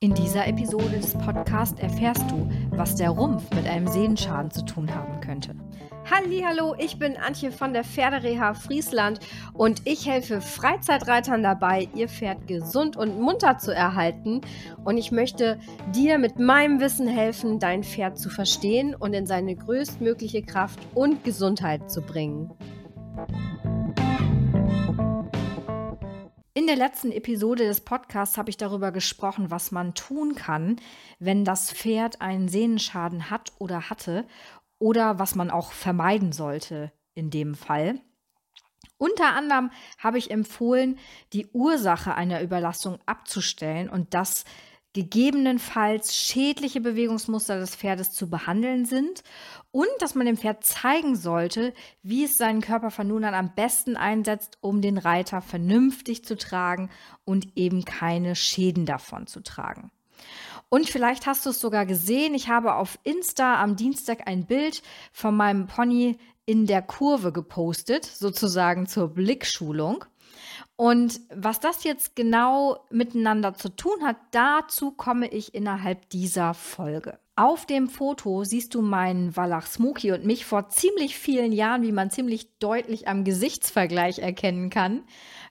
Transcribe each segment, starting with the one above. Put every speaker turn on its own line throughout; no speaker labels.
In dieser Episode des Podcasts erfährst du, was der Rumpf mit einem Sehnenschaden zu tun haben könnte.
Hallo, ich bin Antje von der Pferdereha Friesland und ich helfe Freizeitreitern dabei, ihr Pferd gesund und munter zu erhalten. Und ich möchte dir mit meinem Wissen helfen, dein Pferd zu verstehen und in seine größtmögliche Kraft und Gesundheit zu bringen.
In der letzten Episode des Podcasts habe ich darüber gesprochen, was man tun kann, wenn das Pferd einen Sehnenschaden hat oder hatte oder was man auch vermeiden sollte in dem Fall. Unter anderem habe ich empfohlen, die Ursache einer Überlastung abzustellen und das gegebenenfalls schädliche Bewegungsmuster des Pferdes zu behandeln sind und dass man dem Pferd zeigen sollte, wie es seinen Körper von nun an am besten einsetzt, um den Reiter vernünftig zu tragen und eben keine Schäden davon zu tragen. Und vielleicht hast du es sogar gesehen, ich habe auf Insta am Dienstag ein Bild von meinem Pony in der Kurve gepostet, sozusagen zur Blickschulung. Und was das jetzt genau miteinander zu tun hat, dazu komme ich innerhalb dieser Folge. Auf dem Foto siehst du meinen Wallach Smoky und mich vor ziemlich vielen Jahren, wie man ziemlich deutlich am Gesichtsvergleich erkennen kann.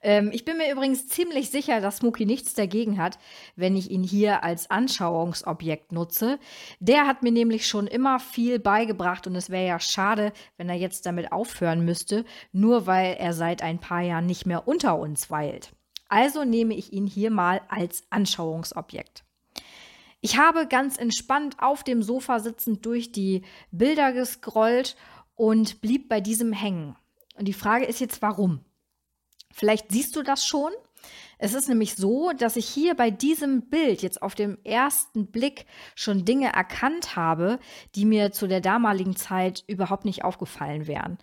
Ähm, ich bin mir übrigens ziemlich sicher, dass Smokey nichts dagegen hat, wenn ich ihn hier als Anschauungsobjekt nutze. Der hat mir nämlich schon immer viel beigebracht und es wäre ja schade, wenn er jetzt damit aufhören müsste, nur weil er seit ein paar Jahren nicht mehr unter uns weilt. Also nehme ich ihn hier mal als Anschauungsobjekt. Ich habe ganz entspannt auf dem Sofa sitzend durch die Bilder gescrollt und blieb bei diesem hängen. Und die Frage ist jetzt, warum? Vielleicht siehst du das schon. Es ist nämlich so, dass ich hier bei diesem Bild jetzt auf dem ersten Blick schon Dinge erkannt habe, die mir zu der damaligen Zeit überhaupt nicht aufgefallen wären.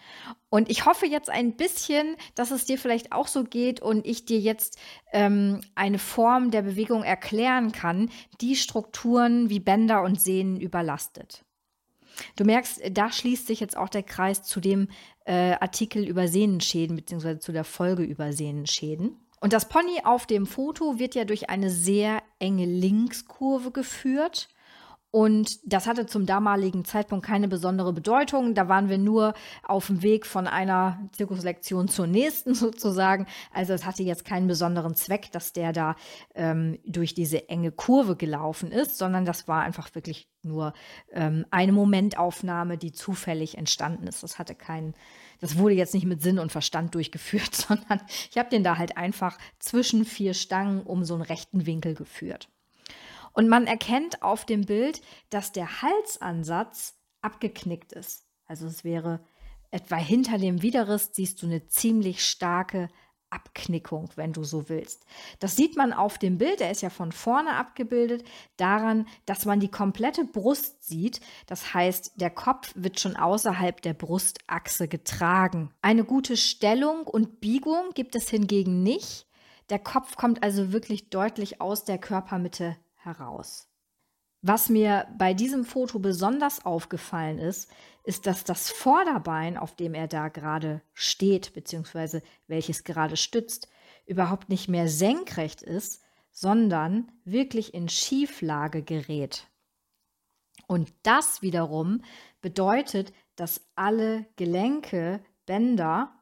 Und ich hoffe jetzt ein bisschen, dass es dir vielleicht auch so geht und ich dir jetzt ähm, eine Form der Bewegung erklären kann, die Strukturen wie Bänder und Sehnen überlastet. Du merkst, da schließt sich jetzt auch der Kreis zu dem äh, Artikel über Sehnenschäden, beziehungsweise zu der Folge über Sehnenschäden. Und das Pony auf dem Foto wird ja durch eine sehr enge Linkskurve geführt. Und das hatte zum damaligen Zeitpunkt keine besondere Bedeutung. Da waren wir nur auf dem Weg von einer Zirkuslektion zur nächsten sozusagen. Also es hatte jetzt keinen besonderen Zweck, dass der da ähm, durch diese enge Kurve gelaufen ist, sondern das war einfach wirklich nur ähm, eine Momentaufnahme, die zufällig entstanden ist. Das hatte keinen, das wurde jetzt nicht mit Sinn und Verstand durchgeführt, sondern ich habe den da halt einfach zwischen vier Stangen um so einen rechten Winkel geführt. Und man erkennt auf dem Bild, dass der Halsansatz abgeknickt ist. Also es wäre etwa hinter dem Widerriss siehst du eine ziemlich starke Abknickung, wenn du so willst. Das sieht man auf dem Bild, der ist ja von vorne abgebildet, daran, dass man die komplette Brust sieht. Das heißt, der Kopf wird schon außerhalb der Brustachse getragen. Eine gute Stellung und Biegung gibt es hingegen nicht. Der Kopf kommt also wirklich deutlich aus der Körpermitte heraus. Was mir bei diesem Foto besonders aufgefallen ist, ist, dass das Vorderbein, auf dem er da gerade steht, beziehungsweise welches gerade stützt, überhaupt nicht mehr senkrecht ist, sondern wirklich in Schieflage gerät. Und das wiederum bedeutet, dass alle Gelenke, Bänder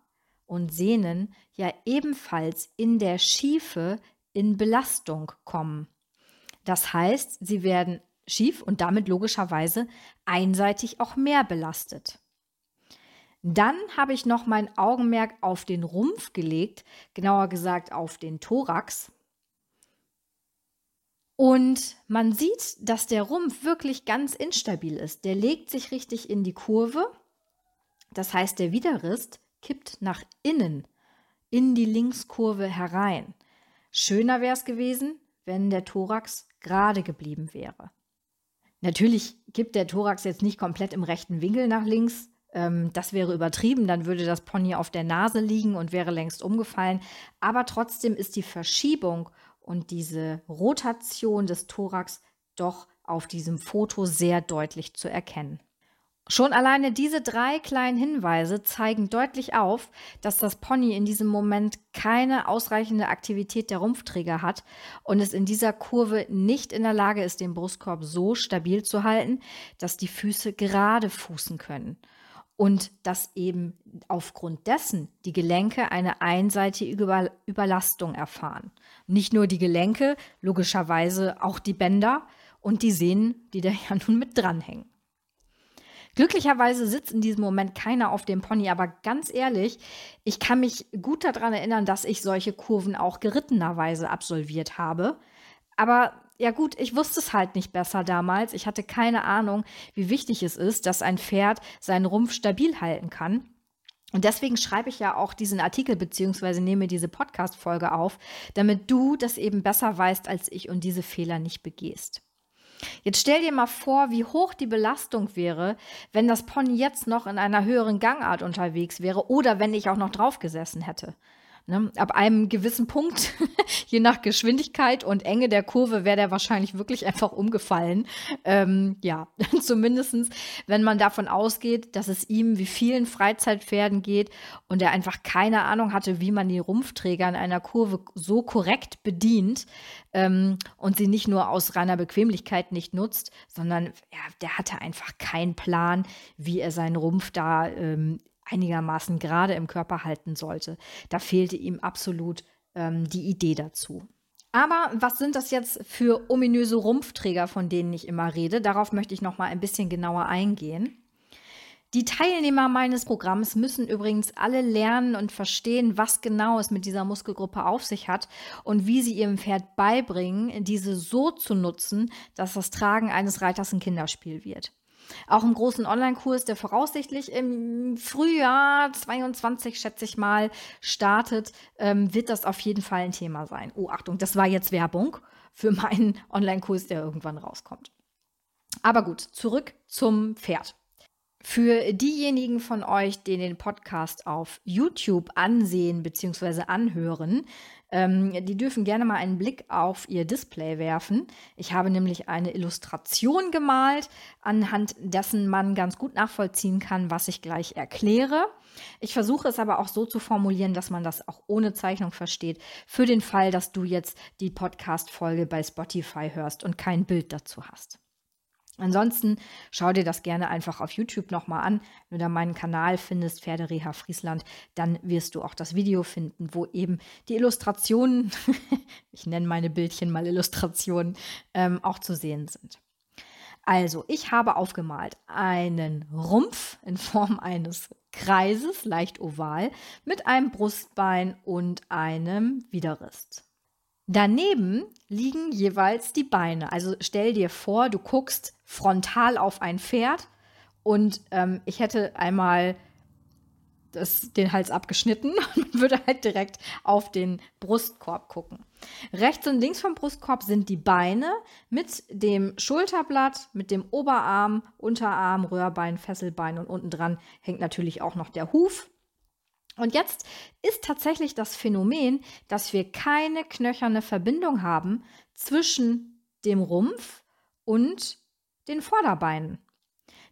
und Sehnen ja ebenfalls in der Schiefe in Belastung kommen. Das heißt, sie werden schief und damit logischerweise einseitig auch mehr belastet. Dann habe ich noch mein Augenmerk auf den Rumpf gelegt, genauer gesagt auf den Thorax. Und man sieht, dass der Rumpf wirklich ganz instabil ist. Der legt sich richtig in die Kurve. Das heißt, der Widerriss kippt nach innen in die Linkskurve herein. Schöner wäre es gewesen, wenn der Thorax gerade geblieben wäre. Natürlich gibt der Thorax jetzt nicht komplett im rechten Winkel nach links. Ähm, das wäre übertrieben, dann würde das Pony auf der Nase liegen und wäre längst umgefallen. Aber trotzdem ist die Verschiebung und diese Rotation des Thorax doch auf diesem Foto sehr deutlich zu erkennen. Schon alleine diese drei kleinen Hinweise zeigen deutlich auf, dass das Pony in diesem Moment keine ausreichende Aktivität der Rumpfträger hat und es in dieser Kurve nicht in der Lage ist, den Brustkorb so stabil zu halten, dass die Füße gerade fußen können. Und dass eben aufgrund dessen die Gelenke eine einseitige Überlastung erfahren. Nicht nur die Gelenke, logischerweise auch die Bänder und die Sehnen, die da ja nun mit dranhängen. Glücklicherweise sitzt in diesem Moment keiner auf dem Pony, aber ganz ehrlich, ich kann mich gut daran erinnern, dass ich solche Kurven auch gerittenerweise absolviert habe. Aber ja gut, ich wusste es halt nicht besser damals. Ich hatte keine Ahnung, wie wichtig es ist, dass ein Pferd seinen Rumpf stabil halten kann. Und deswegen schreibe ich ja auch diesen Artikel beziehungsweise nehme diese Podcast-Folge auf, damit du das eben besser weißt als ich und diese Fehler nicht begehst. Jetzt stell dir mal vor, wie hoch die Belastung wäre, wenn das Pony jetzt noch in einer höheren Gangart unterwegs wäre oder wenn ich auch noch drauf gesessen hätte. Ne? Ab einem gewissen Punkt, je nach Geschwindigkeit und Enge der Kurve, wäre der wahrscheinlich wirklich einfach umgefallen. Ähm, ja, zumindest wenn man davon ausgeht, dass es ihm wie vielen Freizeitpferden geht und er einfach keine Ahnung hatte, wie man die Rumpfträger in einer Kurve so korrekt bedient ähm, und sie nicht nur aus reiner Bequemlichkeit nicht nutzt, sondern ja, der hatte einfach keinen Plan, wie er seinen Rumpf da ähm, einigermaßen gerade im Körper halten sollte. Da fehlte ihm absolut ähm, die Idee dazu. Aber was sind das jetzt für ominöse Rumpfträger, von denen ich immer rede? Darauf möchte ich noch mal ein bisschen genauer eingehen. Die Teilnehmer meines Programms müssen übrigens alle lernen und verstehen, was genau es mit dieser Muskelgruppe auf sich hat und wie sie ihrem Pferd beibringen, diese so zu nutzen, dass das Tragen eines Reiters ein Kinderspiel wird. Auch im großen Online-Kurs, der voraussichtlich im Frühjahr 22, schätze ich mal, startet, ähm, wird das auf jeden Fall ein Thema sein. Oh, Achtung, das war jetzt Werbung für meinen Online-Kurs, der irgendwann rauskommt. Aber gut, zurück zum Pferd. Für diejenigen von euch, die den Podcast auf YouTube ansehen bzw. anhören, ähm, die dürfen gerne mal einen Blick auf ihr Display werfen. Ich habe nämlich eine Illustration gemalt, anhand dessen man ganz gut nachvollziehen kann, was ich gleich erkläre. Ich versuche es aber auch so zu formulieren, dass man das auch ohne Zeichnung versteht, für den Fall, dass du jetzt die Podcast-Folge bei Spotify hörst und kein Bild dazu hast. Ansonsten schau dir das gerne einfach auf YouTube nochmal an. Wenn du da meinen Kanal findest, Pferdereha Friesland, dann wirst du auch das Video finden, wo eben die Illustrationen, ich nenne meine Bildchen mal Illustrationen, ähm, auch zu sehen sind. Also, ich habe aufgemalt einen Rumpf in Form eines Kreises, leicht oval, mit einem Brustbein und einem Widerrist. Daneben liegen jeweils die Beine. Also stell dir vor, du guckst frontal auf ein Pferd und ähm, ich hätte einmal das, den Hals abgeschnitten und würde halt direkt auf den Brustkorb gucken. Rechts und links vom Brustkorb sind die Beine mit dem Schulterblatt, mit dem Oberarm, Unterarm, Röhrbein, Fesselbein und unten dran hängt natürlich auch noch der Huf. Und jetzt ist tatsächlich das Phänomen, dass wir keine knöcherne Verbindung haben zwischen dem Rumpf und den Vorderbeinen.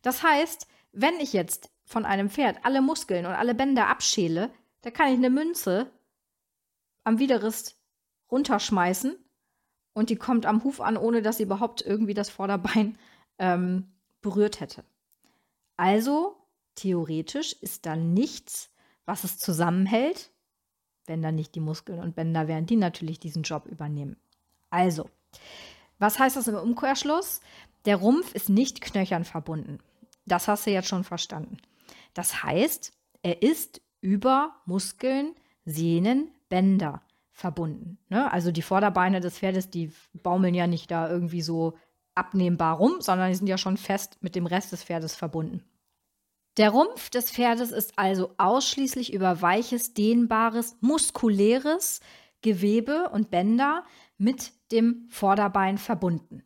Das heißt, wenn ich jetzt von einem Pferd alle Muskeln und alle Bänder abschäle, da kann ich eine Münze am Widerrist runterschmeißen und die kommt am Huf an, ohne dass sie überhaupt irgendwie das Vorderbein ähm, berührt hätte. Also theoretisch ist da nichts was es zusammenhält, wenn dann nicht die Muskeln und Bänder wären, die natürlich diesen Job übernehmen. Also, was heißt das im Umkehrschluss? Der Rumpf ist nicht knöchern verbunden. Das hast du jetzt schon verstanden. Das heißt, er ist über Muskeln, Sehnen, Bänder verbunden. Ne? Also die Vorderbeine des Pferdes, die baumeln ja nicht da irgendwie so abnehmbar rum, sondern die sind ja schon fest mit dem Rest des Pferdes verbunden. Der Rumpf des Pferdes ist also ausschließlich über weiches, dehnbares, muskuläres Gewebe und Bänder mit dem Vorderbein verbunden.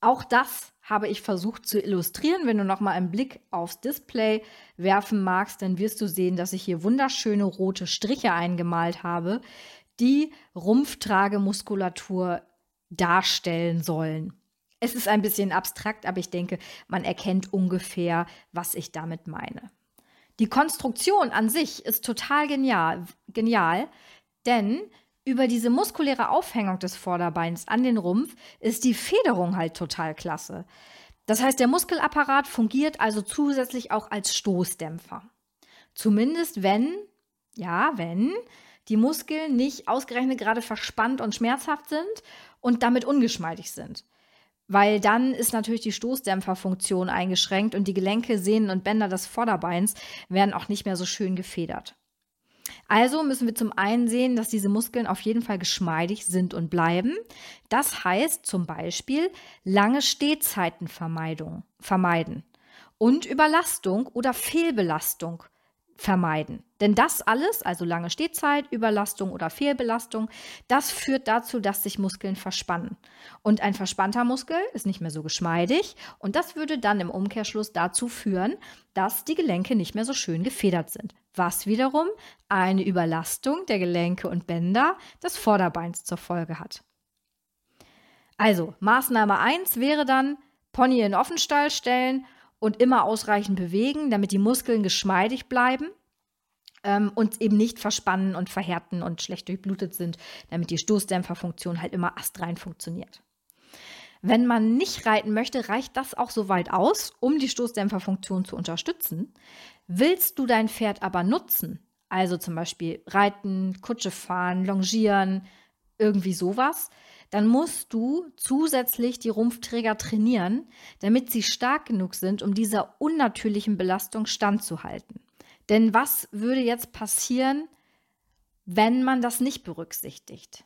Auch das habe ich versucht zu illustrieren. Wenn du noch mal einen Blick aufs Display werfen magst, dann wirst du sehen, dass ich hier wunderschöne rote Striche eingemalt habe, die Rumpftragemuskulatur darstellen sollen. Es ist ein bisschen abstrakt, aber ich denke, man erkennt ungefähr, was ich damit meine. Die Konstruktion an sich ist total genial, genial denn über diese muskuläre Aufhängung des Vorderbeins an den Rumpf ist die Federung halt total klasse. Das heißt, der Muskelapparat fungiert also zusätzlich auch als Stoßdämpfer. Zumindest wenn, ja, wenn die Muskeln nicht ausgerechnet gerade verspannt und schmerzhaft sind und damit ungeschmeidig sind weil dann ist natürlich die Stoßdämpferfunktion eingeschränkt und die Gelenke, Sehnen und Bänder des Vorderbeins werden auch nicht mehr so schön gefedert. Also müssen wir zum einen sehen, dass diese Muskeln auf jeden Fall geschmeidig sind und bleiben. Das heißt zum Beispiel lange Stehzeiten vermeiden und Überlastung oder Fehlbelastung vermeiden. Denn das alles, also lange Stehzeit, Überlastung oder Fehlbelastung, das führt dazu, dass sich Muskeln verspannen. Und ein verspannter Muskel ist nicht mehr so geschmeidig und das würde dann im Umkehrschluss dazu führen, dass die Gelenke nicht mehr so schön gefedert sind. Was wiederum eine Überlastung der Gelenke und Bänder des Vorderbeins zur Folge hat. Also, Maßnahme 1 wäre dann Pony in Offenstall stellen und immer ausreichend bewegen, damit die Muskeln geschmeidig bleiben ähm, und eben nicht verspannen und verhärten und schlecht durchblutet sind, damit die Stoßdämpferfunktion halt immer astrein funktioniert. Wenn man nicht reiten möchte, reicht das auch so weit aus, um die Stoßdämpferfunktion zu unterstützen. Willst du dein Pferd aber nutzen, also zum Beispiel reiten, Kutsche fahren, longieren, irgendwie sowas, dann musst du zusätzlich die Rumpfträger trainieren, damit sie stark genug sind, um dieser unnatürlichen Belastung standzuhalten. Denn was würde jetzt passieren, wenn man das nicht berücksichtigt?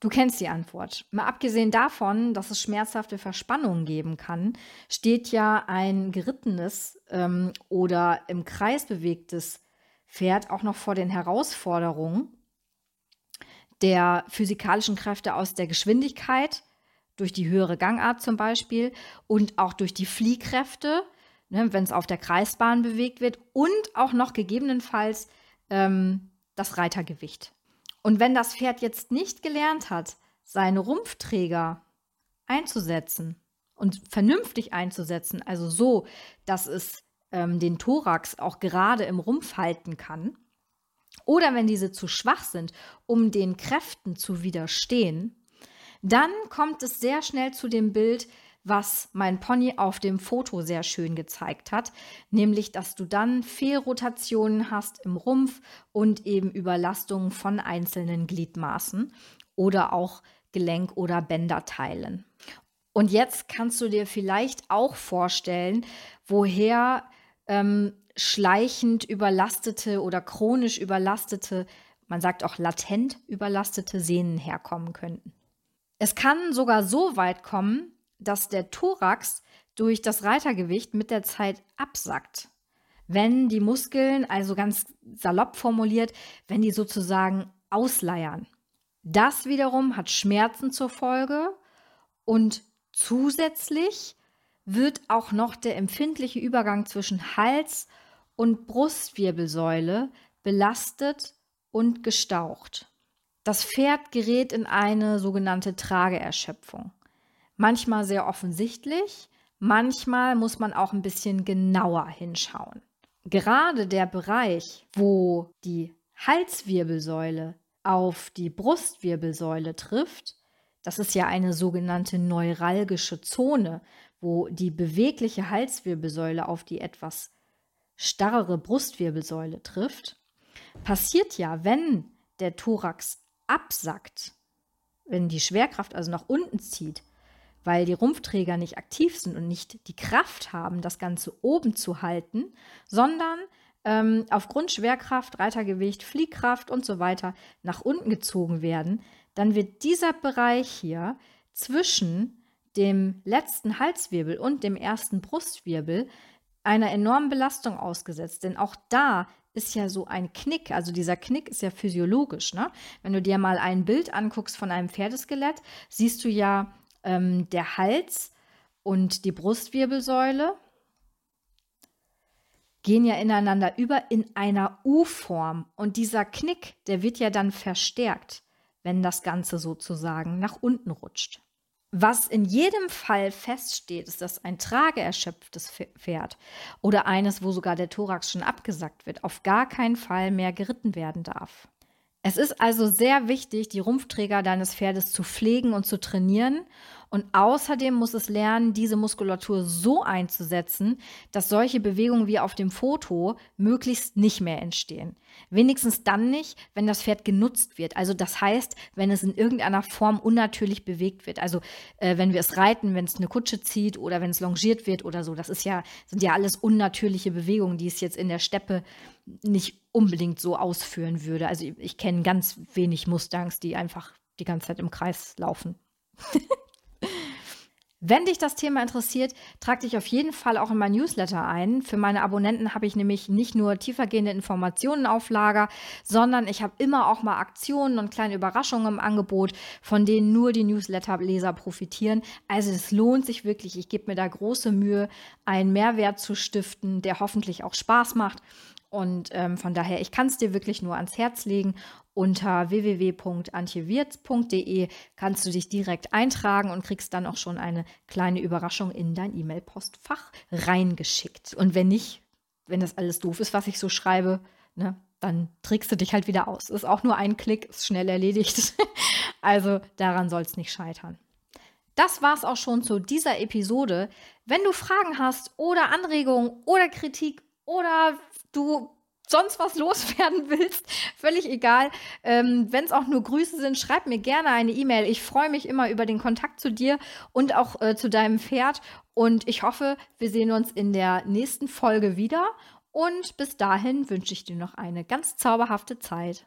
Du kennst die Antwort. Mal abgesehen davon, dass es schmerzhafte Verspannungen geben kann, steht ja ein gerittenes ähm, oder im Kreis bewegtes Pferd auch noch vor den Herausforderungen, der physikalischen Kräfte aus der Geschwindigkeit, durch die höhere Gangart zum Beispiel und auch durch die Fliehkräfte, ne, wenn es auf der Kreisbahn bewegt wird und auch noch gegebenenfalls ähm, das Reitergewicht. Und wenn das Pferd jetzt nicht gelernt hat, seine Rumpfträger einzusetzen und vernünftig einzusetzen, also so, dass es ähm, den Thorax auch gerade im Rumpf halten kann, oder wenn diese zu schwach sind, um den Kräften zu widerstehen, dann kommt es sehr schnell zu dem Bild, was mein Pony auf dem Foto sehr schön gezeigt hat, nämlich dass du dann Fehlrotationen hast im Rumpf und eben Überlastungen von einzelnen Gliedmaßen oder auch Gelenk- oder Bänderteilen. Und jetzt kannst du dir vielleicht auch vorstellen, woher ähm, schleichend überlastete oder chronisch überlastete, man sagt auch latent überlastete Sehnen herkommen könnten. Es kann sogar so weit kommen, dass der Thorax durch das Reitergewicht mit der Zeit absackt. Wenn die Muskeln, also ganz salopp formuliert, wenn die sozusagen ausleiern. Das wiederum hat Schmerzen zur Folge und zusätzlich wird auch noch der empfindliche Übergang zwischen Hals und Brustwirbelsäule belastet und gestaucht. Das Pferd gerät in eine sogenannte Trageerschöpfung. Manchmal sehr offensichtlich, manchmal muss man auch ein bisschen genauer hinschauen. Gerade der Bereich, wo die Halswirbelsäule auf die Brustwirbelsäule trifft, das ist ja eine sogenannte neuralgische Zone, wo die bewegliche Halswirbelsäule auf die etwas starrere Brustwirbelsäule trifft, passiert ja, wenn der Thorax absackt, wenn die Schwerkraft also nach unten zieht, weil die Rumpfträger nicht aktiv sind und nicht die Kraft haben, das Ganze oben zu halten, sondern ähm, aufgrund Schwerkraft, Reitergewicht, Fliehkraft und so weiter nach unten gezogen werden, dann wird dieser Bereich hier zwischen dem letzten Halswirbel und dem ersten Brustwirbel einer enormen Belastung ausgesetzt. Denn auch da ist ja so ein Knick, also dieser Knick ist ja physiologisch. Ne? Wenn du dir mal ein Bild anguckst von einem Pferdeskelett, siehst du ja ähm, der Hals und die Brustwirbelsäule gehen ja ineinander über in einer U-Form. Und dieser Knick, der wird ja dann verstärkt, wenn das Ganze sozusagen nach unten rutscht. Was in jedem Fall feststeht, ist, dass ein trageerschöpftes Pferd oder eines, wo sogar der Thorax schon abgesackt wird, auf gar keinen Fall mehr geritten werden darf. Es ist also sehr wichtig, die Rumpfträger deines Pferdes zu pflegen und zu trainieren. Und außerdem muss es lernen, diese Muskulatur so einzusetzen, dass solche Bewegungen wie auf dem Foto möglichst nicht mehr entstehen. Wenigstens dann nicht, wenn das Pferd genutzt wird. Also das heißt, wenn es in irgendeiner Form unnatürlich bewegt wird. Also äh, wenn wir es reiten, wenn es eine Kutsche zieht oder wenn es longiert wird oder so. Das ist ja, sind ja alles unnatürliche Bewegungen, die es jetzt in der Steppe nicht unbedingt so ausführen würde. Also ich, ich kenne ganz wenig Mustangs, die einfach die ganze Zeit im Kreis laufen. Wenn dich das Thema interessiert, trag dich auf jeden Fall auch in mein Newsletter ein. Für meine Abonnenten habe ich nämlich nicht nur tiefergehende Informationen auf Lager, sondern ich habe immer auch mal Aktionen und kleine Überraschungen im Angebot, von denen nur die Newsletter-Leser profitieren. Also es lohnt sich wirklich. Ich gebe mir da große Mühe, einen Mehrwert zu stiften, der hoffentlich auch Spaß macht. Und ähm, von daher, ich kann es dir wirklich nur ans Herz legen. Unter www.antjewirz.de kannst du dich direkt eintragen und kriegst dann auch schon eine kleine Überraschung in dein E-Mail-Postfach reingeschickt. Und wenn nicht, wenn das alles doof ist, was ich so schreibe, ne, dann trägst du dich halt wieder aus. Ist auch nur ein Klick, ist schnell erledigt. also daran soll es nicht scheitern. Das war's auch schon zu dieser Episode. Wenn du Fragen hast oder Anregungen oder Kritik oder du sonst was loswerden willst, völlig egal. Ähm, Wenn es auch nur Grüße sind, schreib mir gerne eine E-Mail. Ich freue mich immer über den Kontakt zu dir und auch äh, zu deinem Pferd. Und ich hoffe, wir sehen uns in der nächsten Folge wieder. Und bis dahin wünsche ich dir noch eine ganz zauberhafte Zeit.